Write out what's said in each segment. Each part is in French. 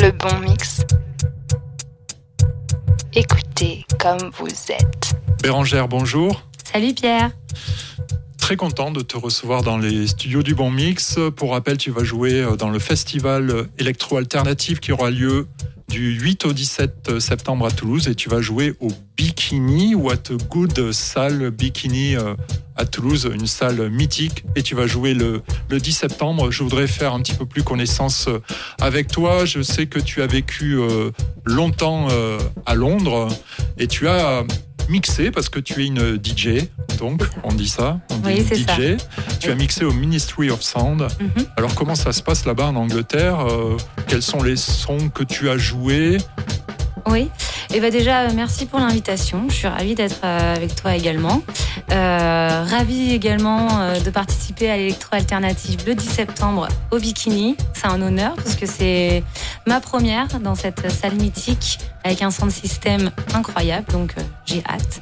le bon mix. Écoutez comme vous êtes. Bérangère, bonjour. Salut Pierre. Très content de te recevoir dans les studios du Bon Mix. Pour rappel, tu vas jouer euh, dans le festival électro-alternatif qui aura lieu du 8 au 17 septembre à Toulouse et tu vas jouer au Bikini, What a Good Salle Bikini euh, à Toulouse, une salle mythique et tu vas jouer le, le 10 septembre. Je voudrais faire un petit peu plus connaissance euh, avec toi. Je sais que tu as vécu longtemps à Londres et tu as mixé parce que tu es une DJ, donc on dit ça, on dit DJ. Tu as mixé au Ministry of Sound. Mhm. Alors comment ça se passe là-bas en Angleterre euh, Quels sont les sons que tu as joués? Oui. Et eh ben déjà, euh, merci pour l'invitation. Je suis ravie d'être euh, avec toi également. Euh, ravie également de participer à l'électro alternative le 10 septembre au Bikini. C'est un honneur parce que c'est ma première dans cette salle mythique avec un sound système incroyable. Donc j'ai hâte.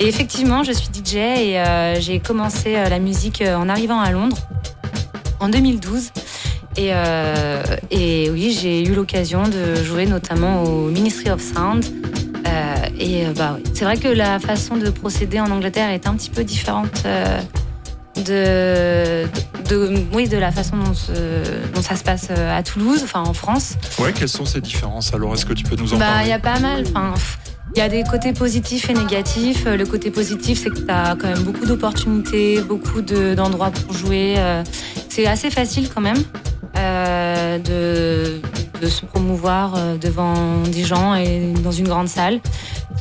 Et effectivement, je suis DJ et j'ai commencé la musique en arrivant à Londres en 2012. Et, euh, oui, j'ai eu l'occasion de jouer notamment au Ministry of Sound. Euh, et euh, bah, c'est vrai que la façon de procéder en Angleterre est un petit peu différente euh, de, de, oui, de la façon dont, dont, ça se passe à Toulouse, enfin en France. Ouais, quelles sont ces différences Alors, est-ce que tu peux nous en bah, parler? Il y a pas mal. Il y a des côtés positifs et négatifs. Le côté positif, c'est que tu as quand même beaucoup d'opportunités, beaucoup d'endroits pour jouer. C'est assez facile quand même. Euh, de, de, se promouvoir euh, devant des gens et dans une grande salle.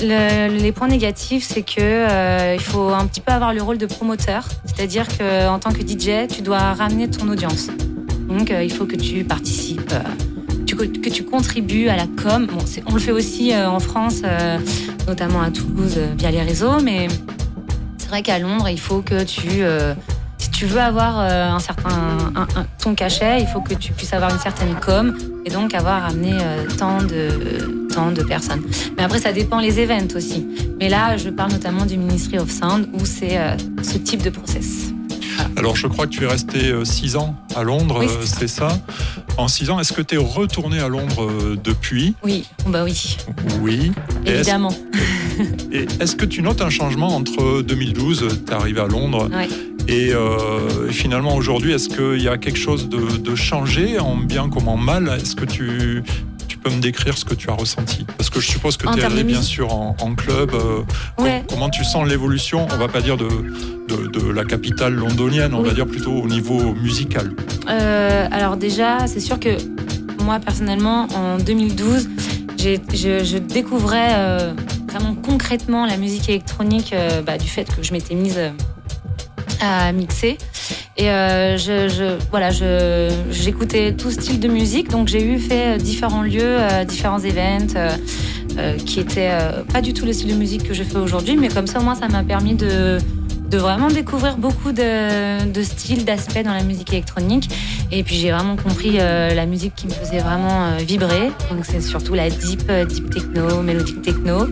les points négatifs, c'est que euh, il faut un petit peu avoir le rôle de promoteur, c'est-à-dire que en tant que DJ, tu dois ramener ton audience. Donc, il faut que tu participes, que tu contribues à la com. On le fait aussi en France, notamment à Toulouse via les réseaux, mais c'est vrai qu'à Londres, il faut que tu tu veux avoir euh, un certain ton cachet, il faut que tu puisses avoir une certaine com et donc avoir amené euh, tant de tant de personnes. Mais après, ça dépend les events aussi. Mais là, je parle notamment du Ministry of Sound où c'est euh, ce type de process. Alors, je crois que tu es resté six ans à Londres, c'est ça. En six ans, est-ce que tu es retourné à Londres depuis? Oui, bah oui. Oui. Évidemment. Et est-ce que tu notes un changement entre 2012, tu es arrivé à Londres, oui. Euh, et finalement, aujourd'hui, est-ce qu'il y a quelque chose de, changé, en bien comme en mal? Est-ce que tu, tu peux me décrire ce que tu as ressenti? Parce que je suppose que tu es allé bien sûr en, club. Euh, comment tu sens l'évolution? On va pas dire de, de, la capitale londonienne, on va dire plutôt au niveau musical. Euh, alors déjà, c'est sûr que moi personnellement, en 2012, je, je, découvrais vraiment concrètement la musique électronique bah, du fait que je m'étais mise à mixer. Et euh, je, je, voilà, je, j'écoutais tout style de musique, donc j'ai eu fait euh, différents lieux, euh, différents events euh, qui étaient pas du tout le style de musique que je fais aujourd'hui, mais comme ça, moi, ça m'a permis de, de vraiment découvrir beaucoup de, de styles, d'aspects dans la musique électronique. Et puis j'ai vraiment compris la musique qui me faisait vraiment vibrer. Donc c'est surtout la deep, deep techno, mélodique techno.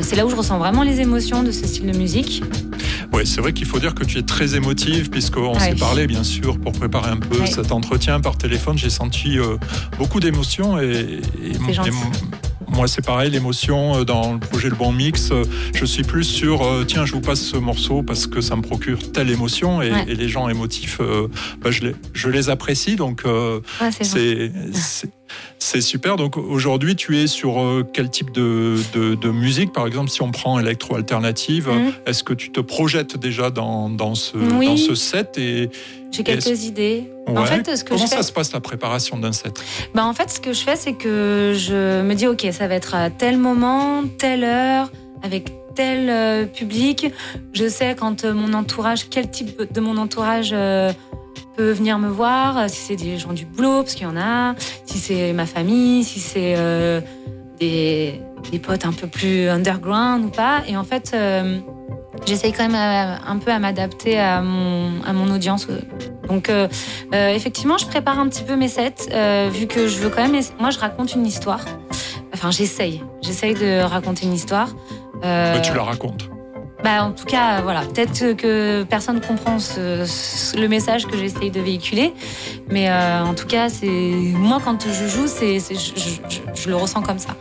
c'est là où je ressens vraiment les émotions de ce style de musique. Oui, c'est vrai qu'il faut dire que tu es très émotive, puisqu'on s'est parlé, bien sûr, pour préparer un peu cet entretien par téléphone. J'ai senti euh, beaucoup d'émotions et, moi, c'est pareil, l'émotion euh, dans le projet Le Bon Mix. Euh, je suis plus sur, tiens, je vous passe ce morceau parce que ça me procure telle émotion et, les gens émotifs, bah, je, les, je les apprécie. Donc, c'est c'est super. Donc aujourd'hui, tu es sur euh, quel type de, de, musique Par exemple, si on prend électro-alternative, mhm. est-ce que tu te projettes déjà dans, dans, ce, dans ce set et, J'ai quelques idées. En fait, ce que Comment ça se passe la préparation d'un set? Bah, En fait, ce que je fais, c'est que je me dis, OK, ça va être à tel moment, telle heure, avec tel euh, public. Je sais quand euh, mon entourage, quel type de mon entourage peut venir me voir, si c'est des gens du boulot, parce qu'il y en a, si c'est ma famille, si c'est euh, des, potes un peu plus underground ou pas. Et en fait, euh, j'essaye quand même euh, un peu à m'adapter à mon audience. Donc, effectivement, je prépare un petit peu mes sets, vu que je veux quand même. Moi, je raconte une histoire. Enfin, j'essaye. J'essaye de raconter une histoire. Mais tu la racontes Bah, en tout cas, voilà. Peut-être que personne comprend le message que j'essaye de véhiculer, mais euh, en tout cas, c'est moi quand je joue, c'est, je, le ressens comme ça.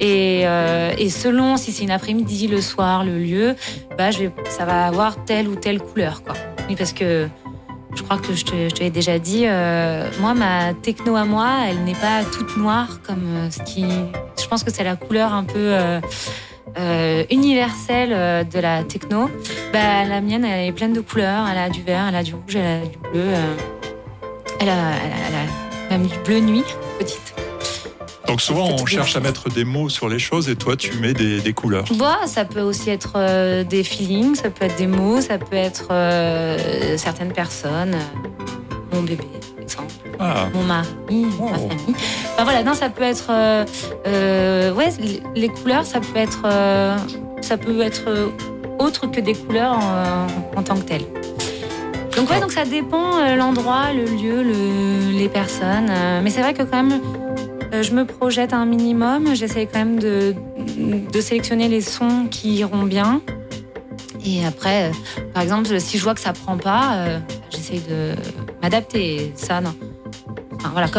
Et, euh, et selon si c'est une après-midi, le soir, le lieu, bah, je vais, ça va avoir telle ou telle couleur, quoi. Oui, parce que je crois que je te, je l'ai déjà dit, euh, moi, ma techno à moi, elle n'est pas toute noire comme ce qui. Je pense que c'est la couleur un peu euh, universelle euh, de la techno, bah, la mienne, elle est pleine de couleurs. Elle a du vert, elle a du rouge, elle a du bleu. Euh, elle, a, elle, a, même du bleu nuit, petite. Donc souvent on cherche à mettre des mots sur les choses et toi tu mets des, des couleurs. Bah, ça peut aussi être des feelings, ça peut être des mots, ça peut être certaines personnes, mon bébé par exemple. Ah. mon mari, ma famille. voilà, non, ça peut être, euh, euh, ouais, les couleurs, ça peut être, euh, ça peut être autre que des couleurs en, tant que telles. Donc ouais, donc ça dépend l'endroit, le lieu, les personnes. mais c'est vrai que quand même, je me projette un minimum. J'essaie quand même de, de sélectionner les sons qui iront bien. Et après, par exemple, si je vois que ça prend pas, j'essaie de m'adapter. Ça, non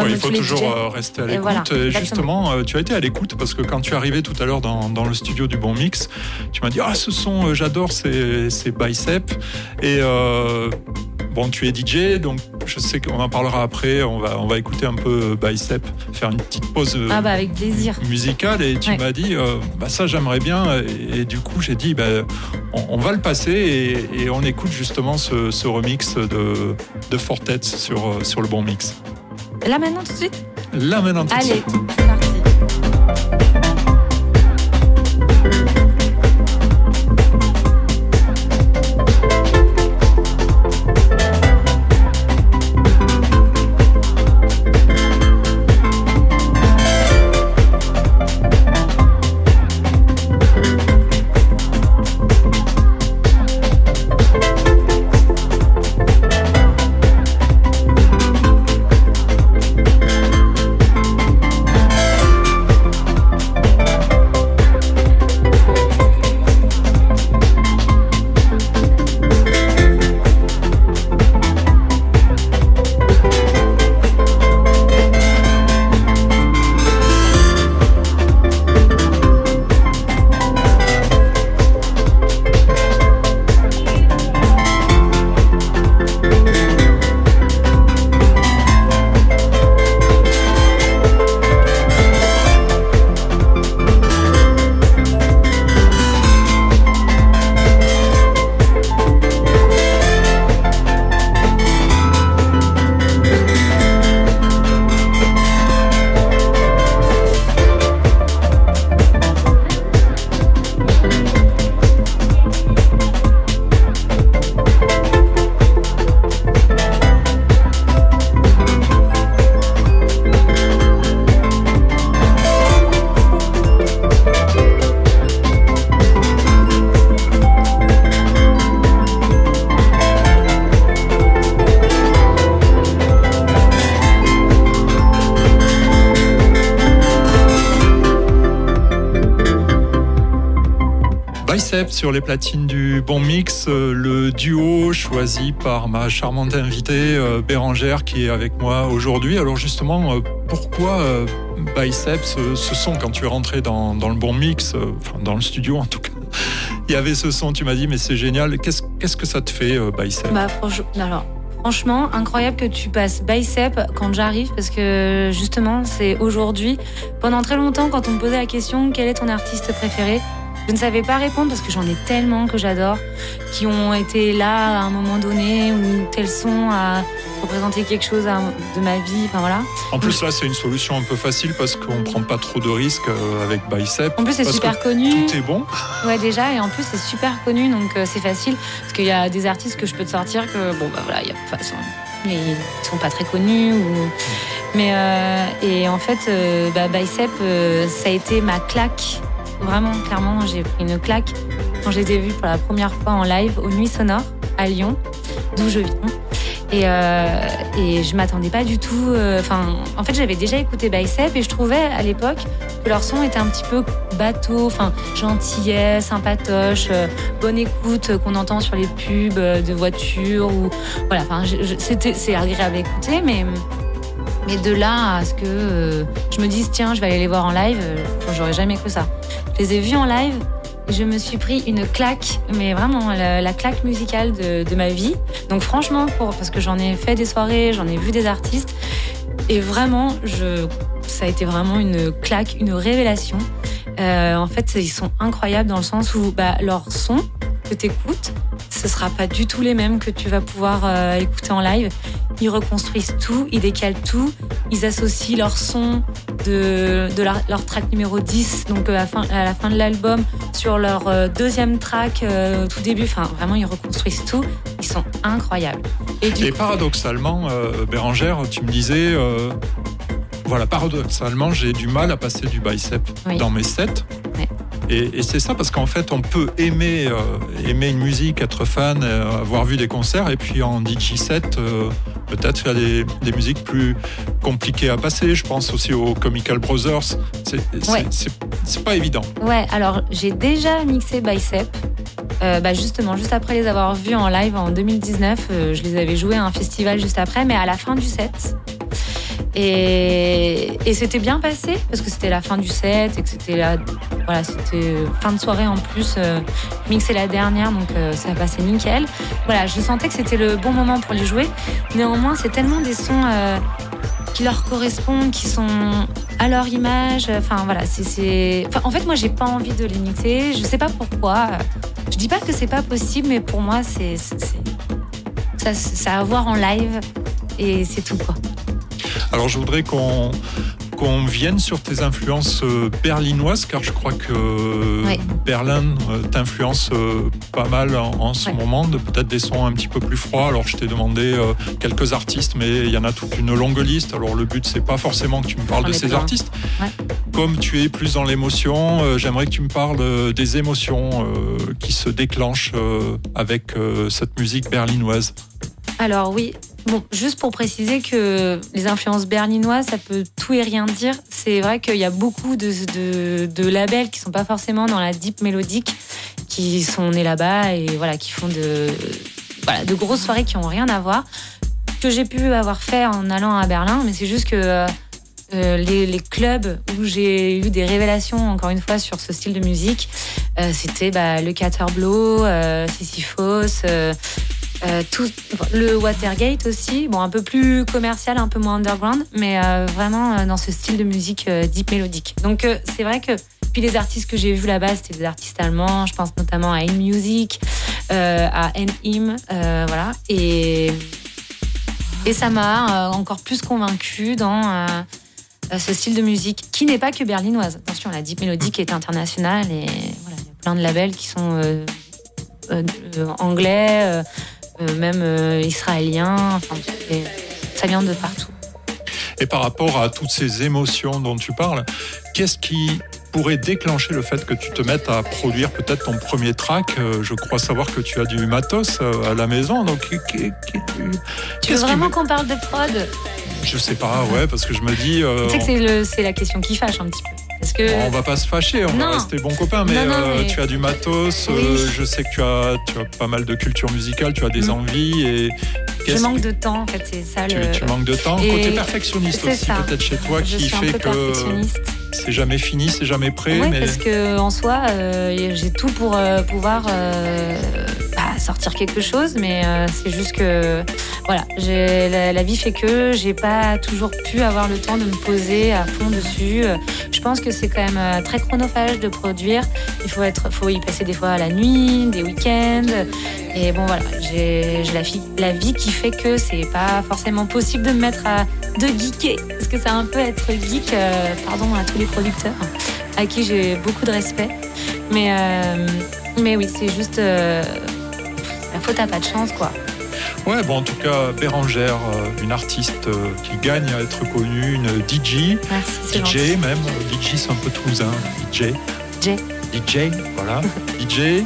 il faut toujours euh, rester à l'écoute. justement, euh, tu as été à l'écoute parce que quand tu es arrivé tout à l'heure dans, le studio du Bon Mix, tu m'as dit Ah, ce son, euh, j'adore, c'est Bicep. Et bon, tu es DJ, donc je sais qu'on en parlera après. On va, on va écouter un peu Bicep, faire une petite pause ah bah avec plaisir. musicale. Et tu m'as dit bah, Ça, j'aimerais bien. Et, du coup, j'ai dit bah, on, va le passer et, on écoute justement ce, remix de, de Fortet sur, sur le Bon Mix. Là maintenant tout de suite Là maintenant tout de suite. Allez, sur les platines du Bon Mix, euh, le duo choisi par ma charmante invitée euh, Bérangère qui est avec moi aujourd'hui. Alors justement, euh, pourquoi Biceps ce son quand tu es rentré dans, le Bon Mix, enfin dans le studio en tout cas? Il y avait ce son, tu m'as dit mais c'est génial. Qu'est-ce que ça te fait Bicep bah, alors, Franchement, incroyable que tu passes Bicep quand j'arrive parce que justement, c'est aujourd'hui. Pendant très longtemps, quand on me posait la question quel est ton artiste préféré, je ne savais pas répondre parce que j'en ai tellement que j'adore, qui ont été là à un moment donné, où tel son a représenté quelque chose de ma vie. Enfin voilà. En plus, là, c'est une solution un peu facile parce qu'on ne prend pas trop de risques euh, avec Bicep. En plus, c'est super connu. Tout est bon. Ouais, déjà, et en plus, c'est super connu, donc euh, c'est facile. Parce qu'il y a des artistes que je peux te sortir que, bon, bah voilà, il y a, façon, ils sont pas très connus. Ou... Mais, euh, et en fait, bah, Bicep, ça a été ma claque Vraiment, clairement, j'ai pris une claque quand je les ai vus pour la première fois en live aux Nuits Sonores à Lyon, d'où je viens. Et, euh, et je m'attendais pas du tout. euh, Enfin, en fait, j'avais déjà écouté Bicep et je trouvais à l'époque que leur son était un petit peu bateau, enfin gentillet, sympatoche, euh, bonne écoute euh, qu'on entend sur les pubs de voitures ou voilà. Enfin, c'est agréable à écouter, mais mais de là à ce que je me dise tiens, je vais aller les voir en live, j'aurais jamais cru ça. Je les ai vus en live je me suis pris une claque, mais vraiment la, la claque musicale de, ma vie. Donc franchement, parce que j'en ai fait des soirées, j'en ai vu des artistes, et vraiment, ça a été vraiment une claque, une révélation. Euh, en fait, ils sont incroyables dans le sens où bah, leur son que tu écoutes, ce sera pas du tout les mêmes que tu vas pouvoir euh, écouter en live. Ils reconstruisent tout, ils décalent tout, ils associent leur son de, de leur, leur track numéro 10, donc euh, à, la fin, à la fin de l'album, sur leur euh, deuxième track euh, tout début. Enfin, vraiment, ils reconstruisent tout. Ils sont incroyables. Et, du Et coup- paradoxalement, euh, Bérangère, tu me disais, euh, voilà, paradoxalement, j'ai du mal à passer du bicep Oui. dans mes sets. Et, et c'est ça parce qu'en fait, on peut aimer, euh, aimer une musique, être fan, euh, avoir vu des concerts, et puis en DJ set, euh, peut-être il y a des, des musiques plus compliquées à passer. Je pense aussi aux Comical Brothers. C'est Ouais. pas évident. Ouais, alors j'ai déjà mixé Bicep. Euh, bah justement, juste après les avoir vus en live en 2019, euh, je les avais joués à un festival juste après, mais à la fin du set. Et, c'était bien passé parce que c'était la fin du set et que c'était voilà, c'était fin de soirée en plus. Euh, la dernière, donc euh, ça passait nickel. Voilà, je sentais que c'était le bon moment pour les jouer. Néanmoins, c'est tellement des sons euh, qui leur correspondent, qui sont à leur image. Enfin voilà, c'est, en fait, moi, j'ai pas envie de les mixer. Je sais pas pourquoi. Je dis pas que c'est pas possible, mais pour moi, c'est, ça, ça a à voir en live et c'est tout quoi. Alors je voudrais qu'on qu'on vienne sur tes influences euh, berlinoises, car je crois que Oui. Berlin euh, t'influence euh, pas mal en, en ce moment, de peut-être des sons un petit peu plus froids. Alors je t'ai demandé euh, quelques artistes, mais il y en a toute une longue liste. Alors le but c'est pas forcément que tu me parles de ces artistes. Ouais. Comme tu es plus dans l'émotion, euh, j'aimerais que tu me parles euh, des émotions euh, qui se déclenchent euh, avec euh, cette musique berlinoise. Alors oui, bon, juste pour préciser que les influences berlinoises, ça peut tout et rien dire. C'est vrai qu'il y a beaucoup de, labels qui sont pas forcément dans la deep mélodique, qui sont nés là-bas et voilà, qui font de, voilà, de grosses soirées qui ont rien à voir, que j'ai pu avoir fait en allant à Berlin, mais c'est juste que euh, euh, les, les clubs où j'ai eu des révélations, encore une fois, sur ce style de musique, euh, c'était bah, le Caterblow, euh, Sisyphos, euh, le Watergate aussi, bon un peu plus commercial, un peu moins underground, mais euh, vraiment euh, dans ce style de musique deep mélodique. Donc c'est vrai que puis les artistes que j'ai vus là-bas, c'était des artistes allemands. Je pense notamment à In Music, à euh, voilà. Et et ça m'a encore plus convaincu dans ce style de musique qui n'est pas que berlinoise. Attention, la deep mélodique est internationale et voilà, il y a plein de labels qui sont anglais, même euh, israéliens. Enfin, ça vient de partout. Et par rapport à toutes ces émotions dont tu parles, qu'est-ce qui pourrait déclencher le fait que tu te mettes à produire peut-être ton premier track Euh, Je crois savoir que tu as du matos euh, à la maison, donc Tu veux vraiment me- qu'on parle de prod? Je sais pas, ouais, parce que je me dis, euh, Tu sais que c'est le- c'est la question qui fâche un petit peu. Parce que on va pas se fâcher, on va Non. rester bons copains, mais, Non, non, euh, mais- tu as du matos, Oui. euh, je sais que tu as, tu as pas mal de culture musicale, tu as des Mm. envies et je manque que- de temps, en fait, c'est ça tu, le. tu manques de temps. Et Côté perfectionniste aussi, peut-être chez toi, je qui fait que c'est jamais fini, c'est jamais prêt, Oui, mais parce que en soi, euh, j'ai tout pour pouvoir sortir quelque chose, mais euh, c'est juste que voilà, la, vie fait que j'ai pas toujours pu avoir le temps de me poser à fond dessus. Je pense que c'est quand même euh, très chronophage de produire. Il faut être, faut y passer des fois la nuit, des week-ends. Et bon voilà, j'ai la, la vie qui fait que c'est pas forcément possible de me mettre à de geeker, parce que ça un peu être geek. euh, pardon à tous les producteurs à qui j'ai beaucoup de respect. Mais, mais oui, c'est juste. À pas de chance, quoi. Ouais, bon, en tout cas, Bérangère, euh, une artiste euh, qui gagne à être connue, une DJ, Merci, DJ gentil. même, euh, DJ c'est un peu toulousain, DJ. DJ. DJ, voilà, DJ.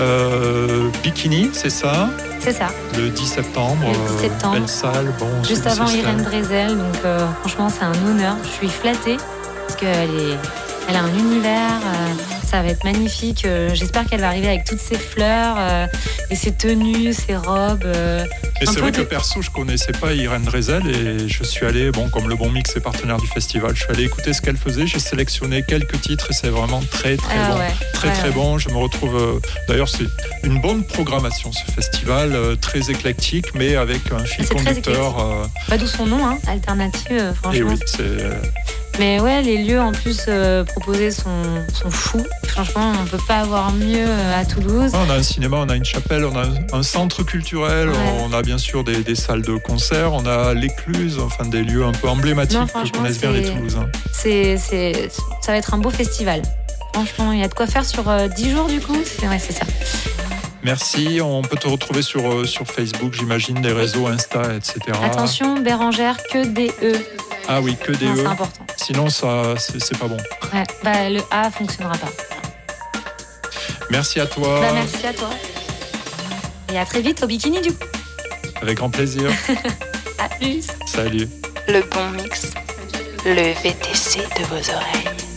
Euh, bikini, c'est ça? C'est ça. Le 10 septembre. Le 10 septembre. belle salle, bon. Juste avant Irène. Drezel, donc euh, franchement c'est un honneur. Je suis flattée parce qu'elle est, elle a un univers, ça va être magnifique. Euh, J'espère qu'elle va arriver avec toutes ses fleurs euh, et ses tenues, ses robes. euh, Et c'est vrai de- que perso, je connaissais pas Irène Drezel et je suis allé, bon, comme le Bon Mix est partenaire du festival, je suis allé écouter ce qu'elle faisait. J'ai sélectionné quelques titres et c'est vraiment très très ah bon. ouais, Très ouais, très ouais. bon. Je me retrouve. euh, D'ailleurs, c'est une bonne programmation ce festival, très éclectique, mais avec un fil très conducteur. Pas d'où son nom, hein, alternative, euh, et franchement. oui, c'est. Euh, Mais ouais, les lieux en plus euh, proposés sont, sont fous. Franchement, on peut pas avoir mieux euh, à Toulouse. On a un cinéma, on a une chapelle, on a un, centre culturel, Ouais. on a bien sûr des, des salles de concert, on a l'écluse, enfin des lieux un peu emblématiques Non, que connaissent bien les Toulousains. C'est, c'est, ça va être un beau festival. Franchement, il y a de quoi faire sur euh, 10 jours du coup. C'est, ouais, c'est ça. Merci. On peut te retrouver sur, euh, sur Facebook, j'imagine, les réseaux Insta, etc. Attention, Bérangère, que des E. Ah oui, que des Non, E. c'est important. Sinon, ça, c'est pas bon. Ouais. Bah, le A fonctionnera pas. Merci à toi. Bah, merci à toi. Et à très vite au bikini du coup. Avec grand plaisir. À plus. Salut. Le bon mix, le VTC de vos oreilles.